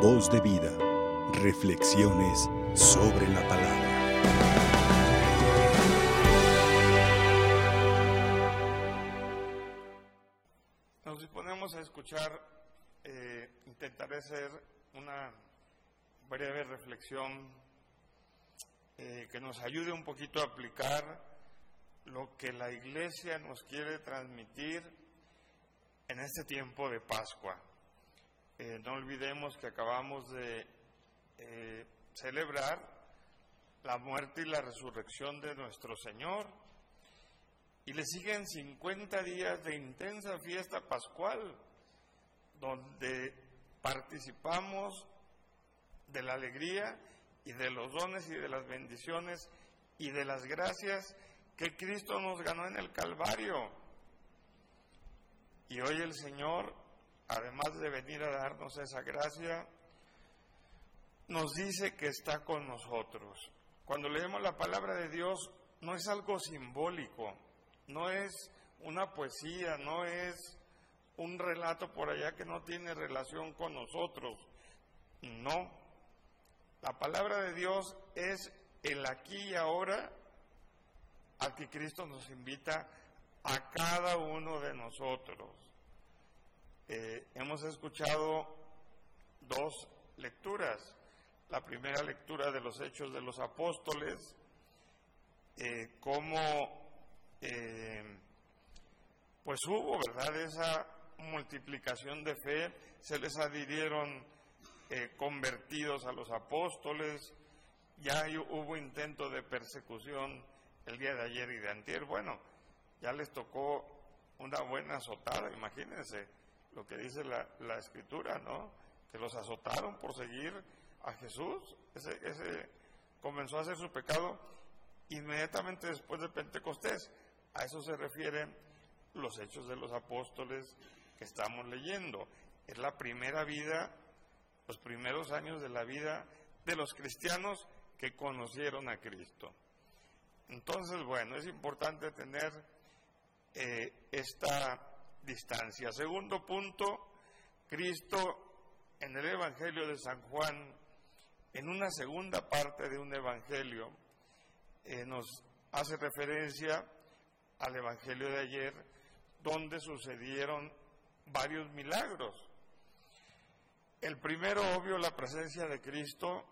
Voz de vida. Reflexiones sobre la palabra. Nos disponemos a escuchar, eh, intentaré hacer una breve reflexión eh, que nos ayude un poquito a aplicar lo que la iglesia nos quiere transmitir en este tiempo de Pascua. Eh, no olvidemos que acabamos de eh, celebrar la muerte y la resurrección de nuestro Señor y le siguen 50 días de intensa fiesta pascual donde participamos de la alegría y de los dones y de las bendiciones y de las gracias que Cristo nos ganó en el Calvario. Y hoy el Señor, además de venir a darnos esa gracia, nos dice que está con nosotros. Cuando leemos la palabra de Dios, no es algo simbólico, no es una poesía, no es un relato por allá que no tiene relación con nosotros. No. La palabra de Dios es el aquí y ahora al que Cristo nos invita a cada uno de nosotros. Eh, hemos escuchado dos lecturas. La primera lectura de los Hechos de los Apóstoles, eh, cómo eh, pues hubo, ¿verdad?, esa multiplicación de fe, se les adhirieron convertidos a los apóstoles, ya hubo intento de persecución el día de ayer y de antier. Bueno, ya les tocó una buena azotada, imagínense lo que dice la, la escritura, ¿no? Que los azotaron por seguir a Jesús. Ese, comenzó a hacer su pecado inmediatamente después de Pentecostés. A eso se refieren los hechos de los apóstoles que estamos leyendo. Es la primera vida, los primeros años de la vida de los cristianos que conocieron a Cristo. Entonces, bueno, es importante tener eh, esta distancia. Segundo punto, Cristo en el Evangelio de San Juan, en una segunda parte de un Evangelio, eh, nos hace referencia al Evangelio de ayer, donde sucedieron varios milagros. El primero, obvio, la presencia de Cristo.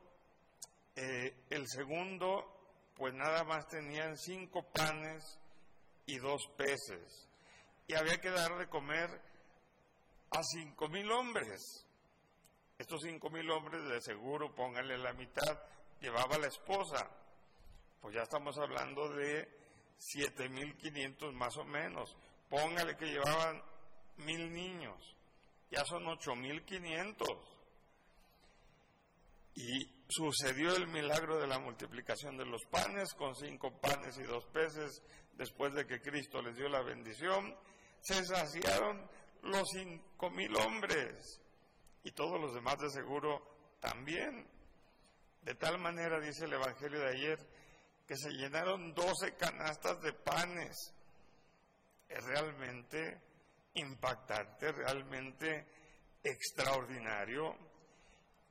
Eh, el segundo, pues nada más tenían cinco panes y dos peces. Y había que dar de comer a cinco mil hombres. Estos cinco mil hombres, de seguro, pónganle la mitad, llevaba la esposa. Pues ya estamos hablando de siete mil quinientos más o menos. Póngale que llevaban mil niños. Ya son ocho mil quinientos. Y sucedió el milagro de la multiplicación de los panes con cinco panes y dos peces después de que Cristo les dio la bendición. Se saciaron los cinco mil hombres y todos los demás de seguro también. De tal manera, dice el Evangelio de ayer, que se llenaron doce canastas de panes. Es realmente impactante, realmente extraordinario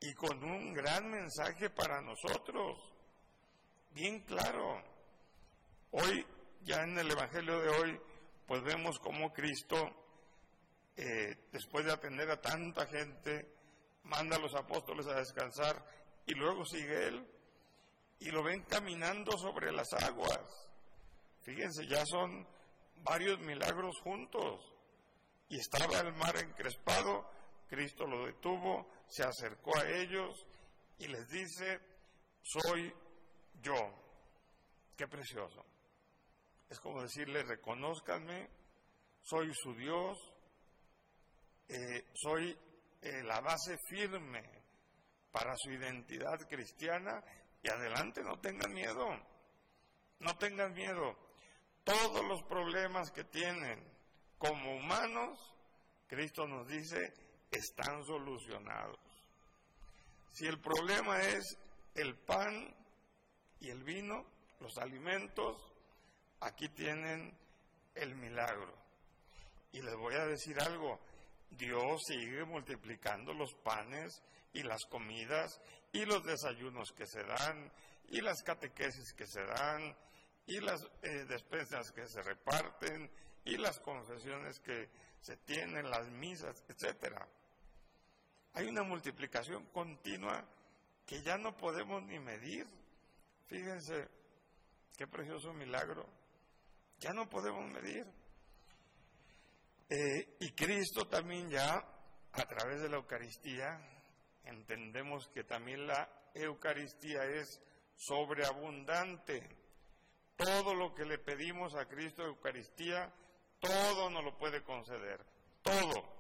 y con un gran mensaje para nosotros, bien claro. Hoy, ya en el Evangelio de hoy, pues vemos cómo Cristo, eh, después de atender a tanta gente, manda a los apóstoles a descansar y luego sigue Él y lo ven caminando sobre las aguas. Fíjense, ya son varios milagros juntos. Y estaba el mar encrespado, Cristo lo detuvo, se acercó a ellos y les dice, soy yo. Qué precioso. Es como decirle, reconózcanme, soy su Dios, eh, soy eh, la base firme para su identidad cristiana y adelante no tengan miedo, no tengan miedo. Todos los problemas que tienen como humanos, Cristo nos dice, están solucionados. Si el problema es el pan y el vino, los alimentos, aquí tienen el milagro. Y les voy a decir algo, Dios sigue multiplicando los panes y las comidas y los desayunos que se dan y las catequesis que se dan y las eh, despensas que se reparten y las confesiones que se tienen, las misas, etcétera. Hay una multiplicación continua que ya no podemos ni medir. Fíjense qué precioso milagro. Ya no podemos medir. Eh, y Cristo también ya, a través de la Eucaristía, entendemos que también la Eucaristía es sobreabundante. Todo lo que le pedimos a Cristo Eucaristía, todo nos lo puede conceder. Todo.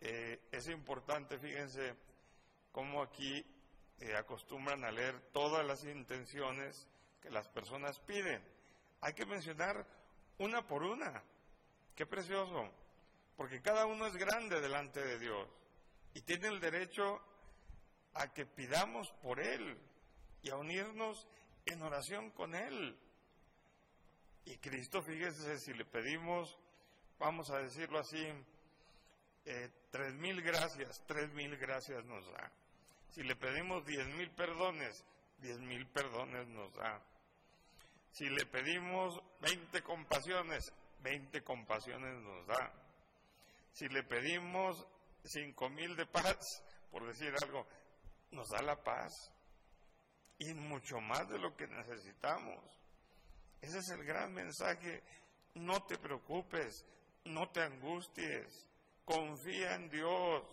Eh, es importante, fíjense, cómo aquí eh, acostumbran a leer todas las intenciones que las personas piden. Hay que mencionar una por una. Qué precioso, porque cada uno es grande delante de Dios y tiene el derecho a que pidamos por Él y a unirnos en oración con Él. Y Cristo, fíjese, si le pedimos, vamos a decirlo así, eh, tres mil gracias, tres mil gracias nos da. Si le pedimos diez mil perdones, diez mil perdones nos da. Si le pedimos veinte compasiones, 20 compasiones nos da. Si le pedimos cinco mil de paz, por decir algo, nos da la paz y mucho más de lo que necesitamos. Ese es el gran mensaje. No te preocupes, no te angusties, confía en Dios.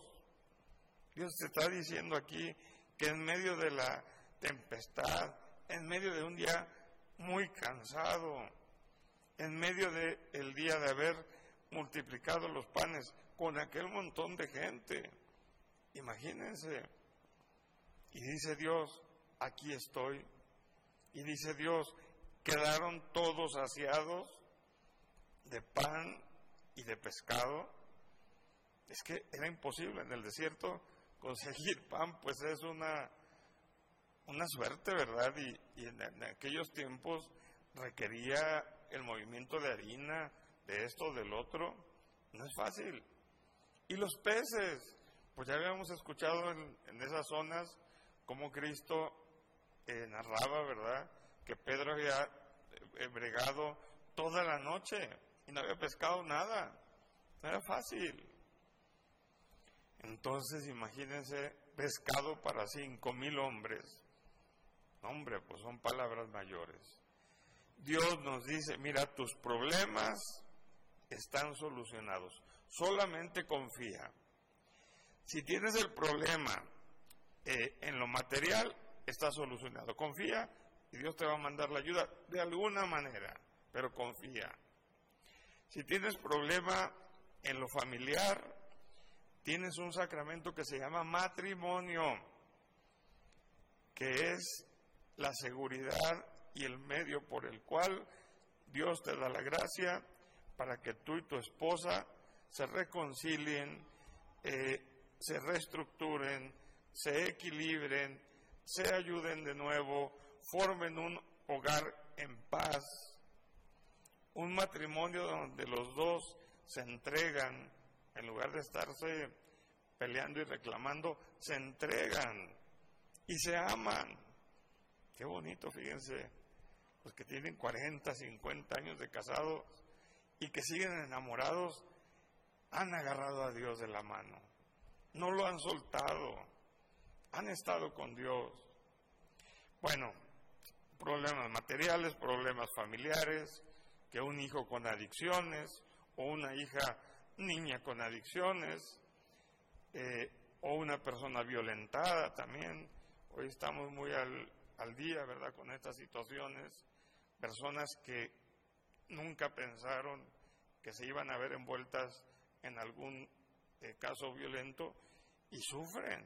Dios te está diciendo aquí que en medio de la tempestad, en medio de un día muy cansado, en medio del día de haber multiplicado los panes con aquel montón de gente. Imagínense. Y dice Dios, aquí estoy. Y dice Dios, quedaron todos saciados de pan y de pescado. Es que era imposible en el desierto conseguir pan, pues es una, una suerte, ¿verdad? Y, en aquellos tiempos requería el movimiento de harina, de esto, del otro, no es fácil. Y los peces, pues ya habíamos escuchado en, esas zonas cómo Cristo eh, narraba, ¿verdad? Que Pedro había eh, bregado toda la noche y no había pescado nada. No era fácil. Entonces, imagínense, pescado para cinco mil hombres. Hombre, pues son palabras mayores. Dios nos dice, mira, tus problemas están solucionados, solamente confía. Si tienes el problema eh, en lo material, está solucionado. Confía y Dios te va a mandar la ayuda de alguna manera, pero confía. Si tienes problema en lo familiar, tienes un sacramento que se llama matrimonio, que es la seguridad y el medio por el cual Dios te da la gracia para que tú y tu esposa se reconcilien, eh, se reestructuren, se equilibren, se ayuden de nuevo, formen un hogar en paz, un matrimonio donde los dos se entregan, en lugar de estarse peleando y reclamando, se entregan y se aman. Qué bonito, fíjense, los que tienen 40, 50 años de casados y que siguen enamorados, han agarrado a Dios de la mano, no lo han soltado, han estado con Dios. Bueno, problemas materiales, problemas familiares, que un hijo con adicciones o una hija niña con adicciones eh, o una persona violentada también. Hoy estamos muy al, al día, ¿verdad?, con estas situaciones personas que nunca pensaron que se iban a ver envueltas en algún eh, caso violento y sufren.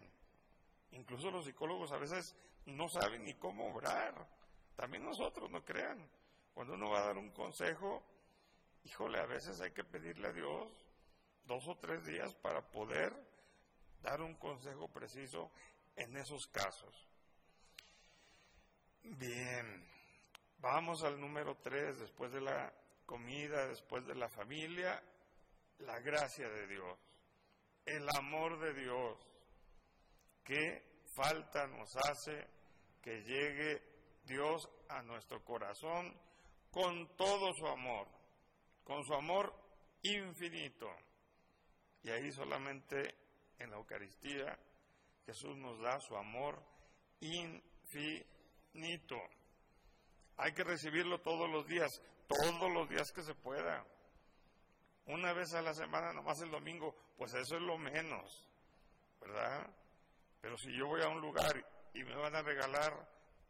Incluso los psicólogos a veces no saben ni cómo obrar. También nosotros, no crean. Cuando uno va a dar un consejo, híjole, a veces hay que pedirle a Dios dos o tres días para poder dar un consejo preciso en esos casos. Bien. Vamos al número tres, después de la comida, después de la familia, la gracia de Dios. el amor de Dios. ¿Qué falta nos hace que llegue Dios a nuestro corazón con todo su amor, con su amor infinito? Y ahí solamente en la Eucaristía Jesús nos da su amor infinito. Hay que recibirlo todos los días, todos los días que se pueda. Una vez a la semana, nomás el domingo, pues eso es lo menos, ¿verdad? Pero si yo voy a un lugar y me van a regalar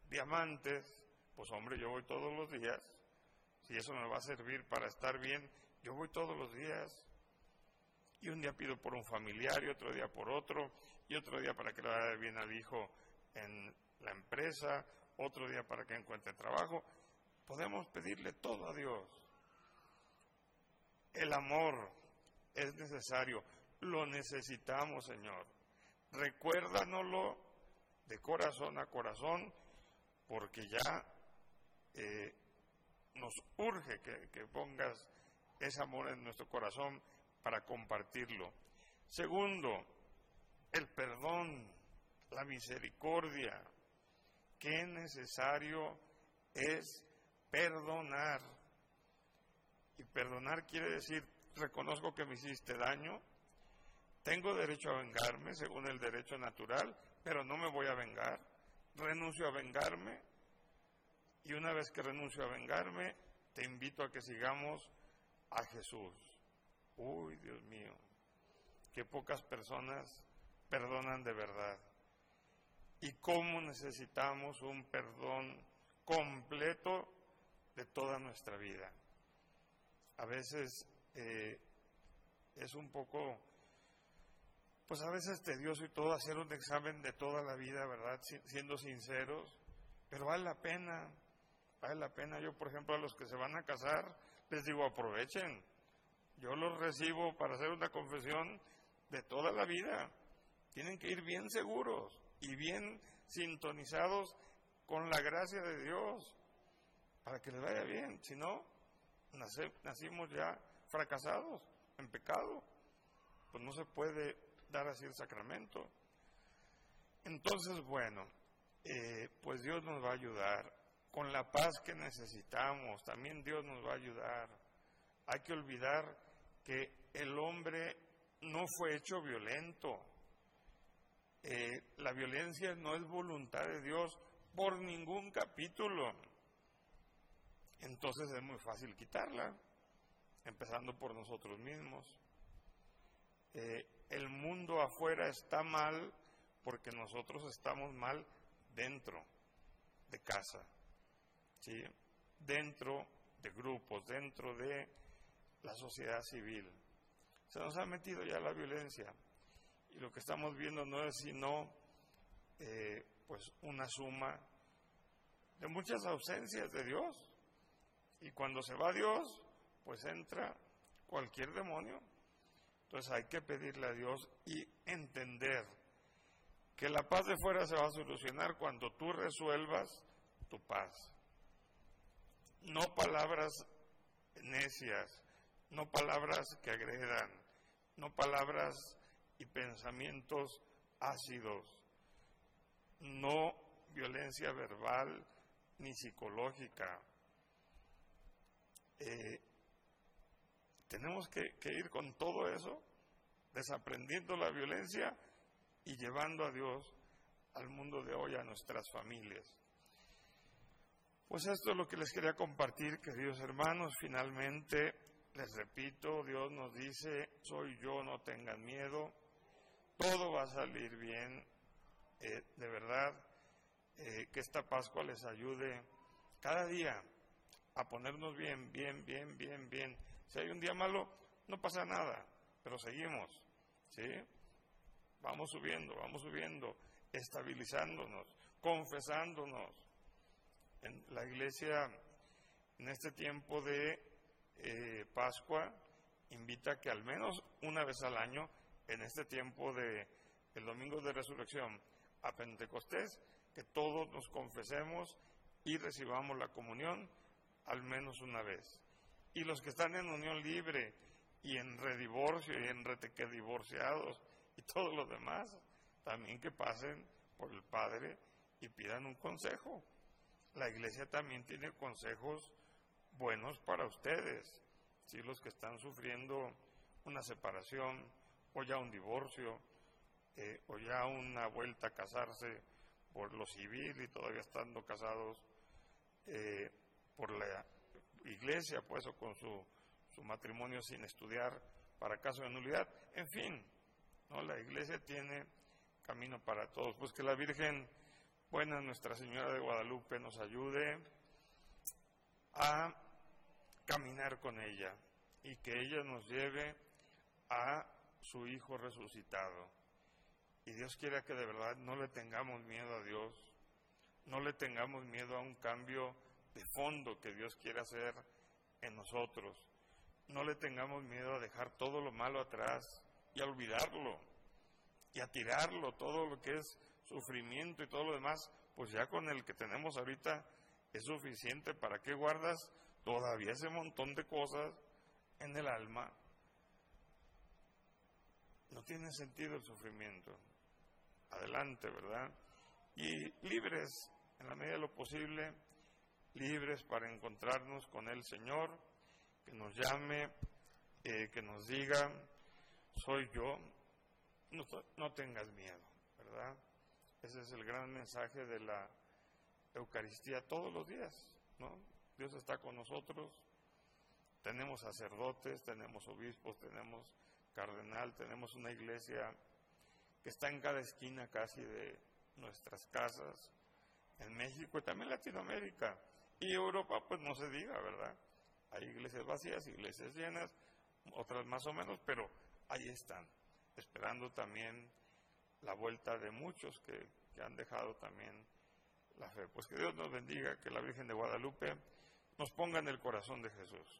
diamantes, pues hombre, yo voy todos los días. Si eso me va a servir para estar bien, yo voy todos los días. Y un día pido por un familiar y otro día por otro, y otro día para que le vaya bien al hijo en la empresa, otro día para que encuentre trabajo. Podemos pedirle todo a Dios. El amor es necesario, lo necesitamos, Señor. Recuérdanoslo de corazón a corazón, porque ya eh, nos urge que, que pongas ese amor en nuestro corazón para compartirlo. Segundo, el perdón, la misericordia. Qué necesario es perdonar. Y perdonar quiere decir, reconozco que me hiciste daño, tengo derecho a vengarme según el derecho natural, pero no me voy a vengar, renuncio a vengarme y una vez que renuncio a vengarme, te invito a que sigamos a Jesús. Uy, Dios mío, qué pocas personas perdonan de verdad. Y cómo necesitamos un perdón completo de toda nuestra vida a veces eh, es un poco, pues a veces tedioso y todo hacer un examen de toda la vida, ¿verdad? siendo sinceros, pero vale la pena, vale la pena. Yo, por ejemplo, a los que se van a casar, les digo, aprovechen. Yo los recibo para hacer una confesión de toda la vida. Tienen que ir bien seguros y bien sintonizados con la gracia de Dios para que les vaya bien. Si no, nacimos ya fracasados en pecado, pues no se puede dar así el sacramento. Entonces, bueno, eh, pues Dios nos va a ayudar. Con la paz que necesitamos, también Dios nos va a ayudar. Hay que olvidar que el hombre no fue hecho violento. Eh, la violencia no es voluntad de Dios por ningún capítulo entonces es muy fácil quitarla, empezando por nosotros mismos. Eh, el mundo afuera está mal porque nosotros estamos mal dentro de casa, ¿sí? dentro de grupos, dentro de la sociedad civil. Se nos ha metido ya la violencia y lo que estamos viendo no es sino eh, pues una suma de muchas ausencias de Dios. Y cuando se va Dios, pues entra cualquier demonio. Entonces hay que pedirle a Dios y entender que la paz de fuera se va a solucionar cuando tú resuelvas tu paz. No palabras necias, no palabras que agredan, no palabras y pensamientos ácidos, no violencia verbal ni psicológica, eh, tenemos que, ir con todo eso, desaprendiendo la violencia y llevando a Dios al mundo de hoy, a nuestras familias. Pues esto es lo que les quería compartir, queridos hermanos. Finalmente, les repito, Dios nos dice, soy yo, no tengan miedo, todo va a salir bien. Eh, de verdad, eh, que esta Pascua les ayude cada día a ponernos bien, bien, bien, bien, bien. Si hay un día malo, no pasa nada, pero seguimos, ¿sí? Vamos subiendo, vamos subiendo, estabilizándonos, confesándonos. En la iglesia, en este tiempo de eh, Pascua, invita que al menos una vez al año, en este tiempo de el domingo de resurrección a Pentecostés, que todos nos confesemos y recibamos la comunión al menos una vez. Y los que están en unión libre y en redivorcio y en reteque divorciados y todo lo demás, también que pasen por el Padre y pidan un consejo. La iglesia también tiene consejos buenos para ustedes, si los que están sufriendo una separación o ya un divorcio eh, o ya una vuelta a casarse por lo civil y todavía estando casados eh, por la iglesia, pues, o con su, su matrimonio sin estudiar para caso de nulidad. En fin, ¿no? la iglesia tiene camino para todos. Pues que la Virgen, buena Nuestra Señora de Guadalupe, nos ayude a caminar con ella y que ella nos lleve a su Hijo resucitado. Y Dios quiera que de verdad no le tengamos miedo a Dios, no le tengamos miedo a un cambio de fondo que Dios quiere hacer en nosotros. No le tengamos miedo a dejar todo lo malo atrás y a olvidarlo y a tirarlo, todo lo que es sufrimiento y todo lo demás, pues ya con el que tenemos ahorita es suficiente. ¿Para qué guardas todavía ese montón de cosas en el alma? No tiene sentido el sufrimiento. Adelante, ¿verdad? Y libres, en la medida de lo posible, libres para encontrarnos con el Señor, que nos llame, eh, que nos diga, soy yo, no, tengas miedo, ¿verdad? Ese es el gran mensaje de la Eucaristía todos los días, ¿no? Dios está con nosotros, tenemos sacerdotes, tenemos obispos, tenemos cardenal, tenemos una iglesia que está en cada esquina casi de nuestras casas, en México y también Latinoamérica. Y Europa, pues no se diga, ¿verdad? Hay iglesias vacías, iglesias llenas, otras más o menos, pero ahí están esperando también la vuelta de muchos que, han dejado también la fe. Pues que Dios nos bendiga, que la Virgen de Guadalupe nos ponga en el corazón de Jesús.